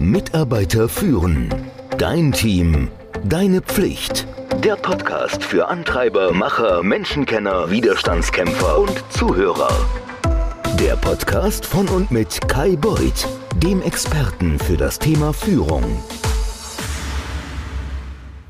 Mitarbeiter führen. Dein Team. Deine Pflicht. Der Podcast für Antreiber, Macher, Menschenkenner, Widerstandskämpfer und Zuhörer. Der Podcast von und mit Kai Beuth, dem Experten für das Thema Führung.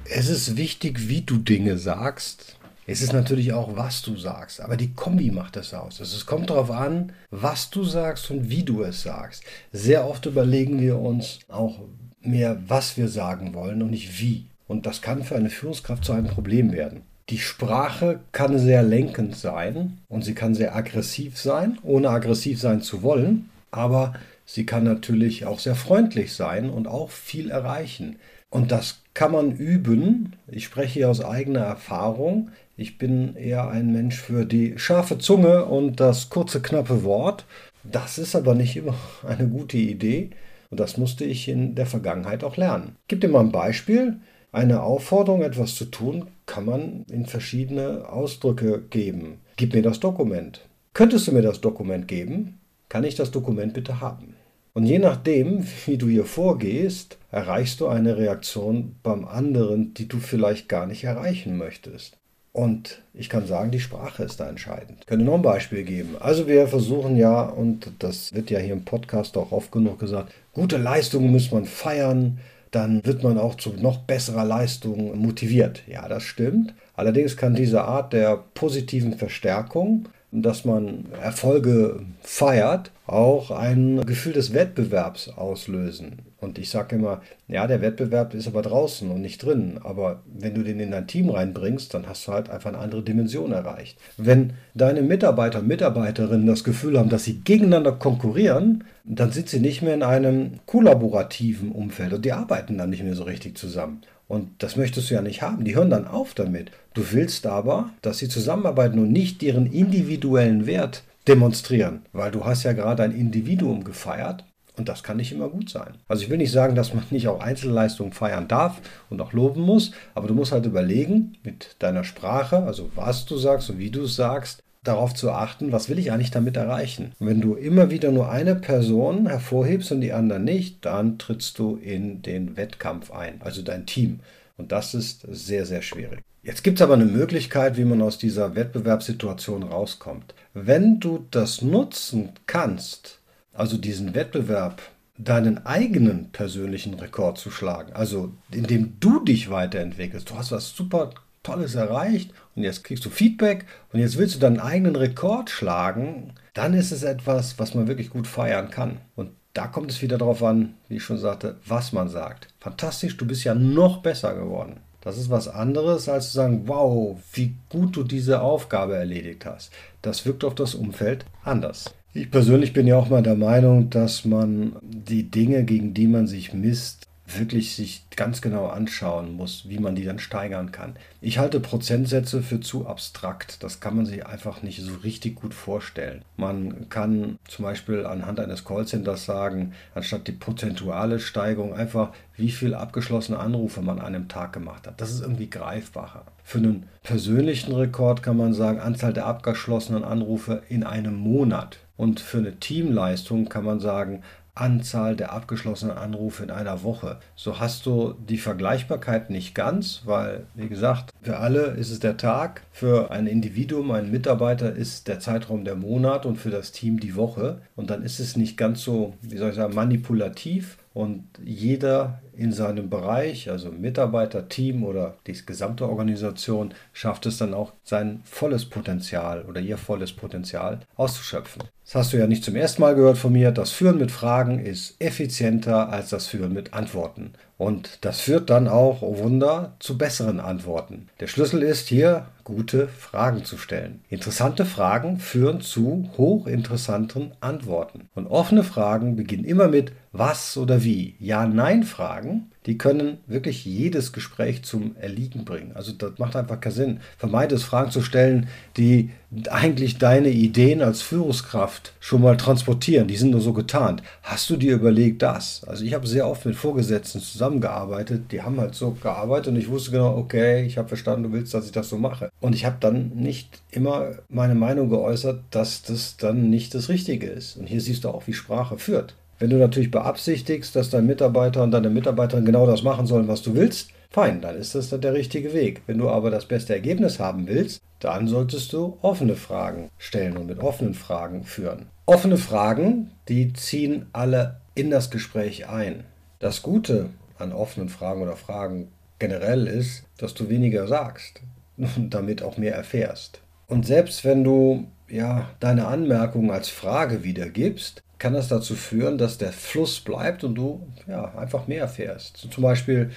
Es ist wichtig, wie du Dinge sagst. Es ist natürlich auch, was du sagst. Aber die Kombi macht es aus. Also es kommt darauf an, was du sagst und wie du es sagst. Sehr oft überlegen wir uns auch mehr, was wir sagen wollen und nicht wie. Und das kann für eine Führungskraft zu einem Problem werden. Die Sprache kann sehr lenkend sein und sie kann sehr aggressiv sein, ohne aggressiv sein zu wollen. Aber sie kann natürlich auch sehr freundlich sein und auch viel erreichen. Und das kann man üben. Ich spreche hier aus eigener Erfahrung. Ich bin eher ein Mensch für die scharfe Zunge und das kurze, knappe Wort. Das ist aber nicht immer eine gute Idee. Und das musste ich in der Vergangenheit auch lernen. Ich gebe dir mal ein Beispiel. Eine Aufforderung, etwas zu tun, kann man in verschiedene Ausdrücke geben. Gib mir das Dokument. Könntest du mir das Dokument geben? Kann ich das Dokument bitte haben? Und je nachdem, wie du hier vorgehst, erreichst du eine Reaktion beim anderen, die du vielleicht gar nicht erreichen möchtest. Und ich kann sagen, die Sprache ist da entscheidend. Ich könnte noch ein Beispiel geben. Also wir versuchen ja, und das wird ja hier im Podcast auch oft genug gesagt, gute Leistungen muss man feiern, dann wird man auch zu noch besserer Leistung motiviert. Ja, das stimmt. Allerdings kann diese Art der positiven Verstärkung dass man Erfolge feiert, auch ein Gefühl des Wettbewerbs auslösen. Und ich sage immer, ja, der Wettbewerb ist aber draußen und nicht drin. Aber wenn du den in dein Team reinbringst, dann hast du halt einfach eine andere Dimension erreicht. Wenn deine Mitarbeiter und Mitarbeiterinnen das Gefühl haben, dass sie gegeneinander konkurrieren, dann sind sie nicht mehr in einem kollaborativen Umfeld und die arbeiten dann nicht mehr so richtig zusammen. Und das möchtest du ja nicht haben. Die hören dann auf damit. Du willst aber, dass sie zusammenarbeiten und nicht ihren individuellen Wert demonstrieren, weil du hast ja gerade ein Individuum gefeiert und das kann nicht immer gut sein. Also ich will nicht sagen, dass man nicht auch Einzelleistungen feiern darf und auch loben muss, aber du musst halt überlegen mit deiner Sprache, also was du sagst und wie du es sagst, darauf zu achten, was will ich eigentlich damit erreichen. Und wenn du immer wieder nur eine Person hervorhebst und die anderen nicht, dann trittst du in den Wettkampf ein, also dein Team. Und das ist sehr, sehr schwierig. Jetzt gibt es aber eine Möglichkeit, wie man aus dieser Wettbewerbssituation rauskommt. Wenn du das nutzen kannst, also diesen Wettbewerb, deinen eigenen persönlichen Rekord zu schlagen, also indem du dich weiterentwickelst, du hast was super Tolles erreicht und jetzt kriegst du Feedback und jetzt willst du deinen eigenen Rekord schlagen, dann ist es etwas, was man wirklich gut feiern kann. Und da kommt es wieder darauf an, wie ich schon sagte, was man sagt. Fantastisch, du bist ja noch besser geworden. Das ist was anderes, als zu sagen, wow, wie gut du diese Aufgabe erledigt hast. Das wirkt auf das Umfeld anders. Ich persönlich bin ja auch mal der Meinung, dass man die Dinge, gegen die man sich misst, wirklich sich ganz genau anschauen muss, wie man die dann steigern kann. Ich halte Prozentsätze für zu abstrakt. Das kann man sich einfach nicht so richtig gut vorstellen. Man kann zum Beispiel anhand eines Callcenters sagen, anstatt die prozentuale Steigerung einfach, wie viel abgeschlossene Anrufe man an einem Tag gemacht hat. Das ist irgendwie greifbarer. Für einen persönlichen Rekord kann man sagen, Anzahl der abgeschlossenen Anrufe in einem Monat. Und für eine Teamleistung kann man sagen, Anzahl der abgeschlossenen Anrufe in einer Woche. So hast du die Vergleichbarkeit nicht ganz, weil, wie gesagt, für alle ist es der Tag, für ein Individuum, einen Mitarbeiter ist der Zeitraum der Monat und für das Team die Woche. Und dann ist es nicht ganz so, wie soll ich sagen, manipulativ, und jeder in seinem Bereich, also Mitarbeiter, Team oder die gesamte Organisation, schafft es dann auch sein volles Potenzial oder ihr volles Potenzial auszuschöpfen. Das hast du ja nicht zum ersten Mal gehört von mir. Das Führen mit Fragen ist effizienter als das Führen mit Antworten. Und das führt dann auch, oh Wunder, zu besseren Antworten. Der Schlüssel ist hier, gute Fragen zu stellen. Interessante Fragen führen zu hochinteressanten Antworten. Und offene Fragen beginnen immer mit was oder wie. Ja-Nein-Fragen, die können wirklich jedes Gespräch zum Erliegen bringen. Also das macht einfach keinen Sinn. Vermeide es, Fragen zu stellen, die eigentlich deine Ideen als Führungskraft schon mal transportieren. Die sind nur so getarnt. Hast du dir überlegt das? Also ich habe sehr oft mit Vorgesetzten zusammengearbeitet. Die haben halt so gearbeitet und ich wusste genau, okay, ich habe verstanden, du willst, dass ich das so mache. Und ich habe dann nicht immer meine Meinung geäußert, dass das dann nicht das Richtige ist. Und hier siehst du auch, wie Sprache führt. Wenn du natürlich beabsichtigst, dass dein Mitarbeiter und deine Mitarbeiterin genau das machen sollen, was du willst, fein, dann ist das der richtige Weg. Wenn du aber das beste Ergebnis haben willst, dann solltest du offene Fragen stellen und mit offenen Fragen führen. Offene Fragen, die ziehen alle in das Gespräch ein. Das Gute an offenen Fragen oder Fragen generell ist, dass du weniger sagst und damit auch mehr erfährst. Und selbst wenn du ja deine Anmerkungen als Frage wiedergibst, kann das dazu führen, dass der Fluss bleibt und du ja einfach mehr erfährst. So zum Beispiel,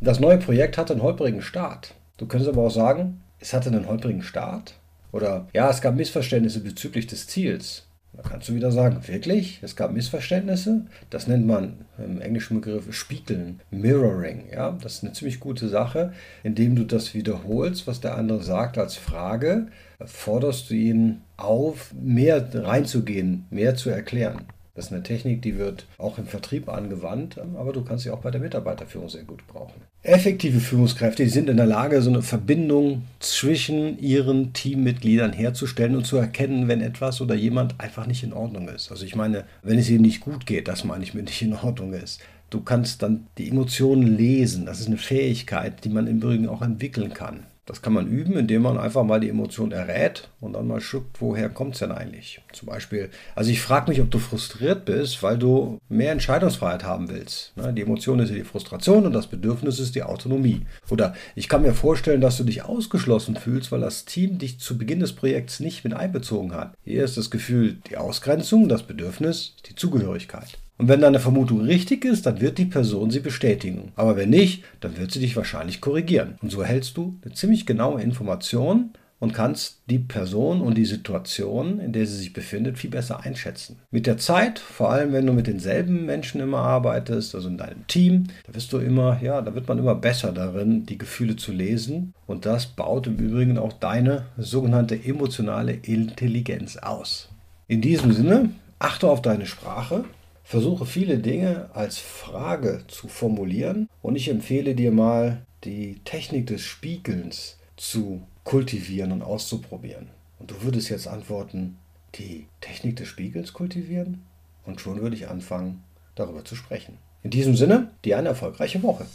das neue Projekt hatte einen holprigen Start. Du könntest aber auch sagen, es hatte einen holprigen Start. Oder ja, es gab Missverständnisse bezüglich des Ziels. Da kannst du wieder sagen, wirklich? Es gab Missverständnisse? Das nennt man im englischen Begriff Spiegeln, Mirroring. Ja, das ist eine ziemlich gute Sache. Indem du das wiederholst, was der andere sagt als Frage, forderst du ihn auf, mehr reinzugehen, mehr zu erklären. Das ist eine Technik, die wird auch im Vertrieb angewandt, aber du kannst sie auch bei der Mitarbeiterführung sehr gut brauchen. Effektive Führungskräfte die sind in der Lage, so eine Verbindung zwischen ihren Teammitgliedern herzustellen und zu erkennen, wenn etwas oder jemand einfach nicht in Ordnung ist. Also ich meine, wenn es ihnen nicht gut geht, das meine ich mit nicht in Ordnung ist. Du kannst dann die Emotionen lesen. Das ist eine Fähigkeit, die man im Übrigen auch entwickeln kann. Das kann man üben, indem man einfach mal die Emotion errät und dann mal schaut, woher kommt es denn eigentlich? Zum Beispiel, also ich frage mich, ob du frustriert bist, weil du mehr Entscheidungsfreiheit haben willst. Ne, die Emotion ist die Frustration und das Bedürfnis ist die Autonomie. Oder ich kann mir vorstellen, dass du dich ausgeschlossen fühlst, weil das Team dich zu Beginn des Projekts nicht mit einbezogen hat. Hier ist das Gefühl die Ausgrenzung, das Bedürfnis, die Zugehörigkeit. Und wenn deine Vermutung richtig ist, dann wird die Person sie bestätigen. Aber wenn nicht, dann wird sie dich wahrscheinlich korrigieren. Und so erhältst du eine ziemlich genaue Information und kannst die Person und die Situation, in der sie sich befindet, viel besser einschätzen. Mit der Zeit, vor allem wenn du mit denselben Menschen immer arbeitest, also in deinem Team, da wirst du immer, ja, da wird man immer besser darin, die Gefühle zu lesen. Und das baut im Übrigen auch deine sogenannte emotionale Intelligenz aus. In diesem Sinne, achte auf deine Sprache, versuche viele Dinge als Frage zu formulieren und ich empfehle dir mal die Technik des Spiegelns zu kultivieren und auszuprobieren. Und du würdest jetzt antworten, die Technik des Spiegels kultivieren? Und schon würde ich anfangen, darüber zu sprechen. In diesem Sinne, dir eine erfolgreiche Woche.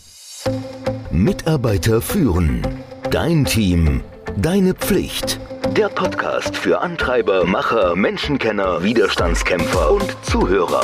Mitarbeiter führen. Dein Team. Deine Pflicht. Der Podcast für Antreiber, Macher, Menschenkenner, Widerstandskämpfer und Zuhörer.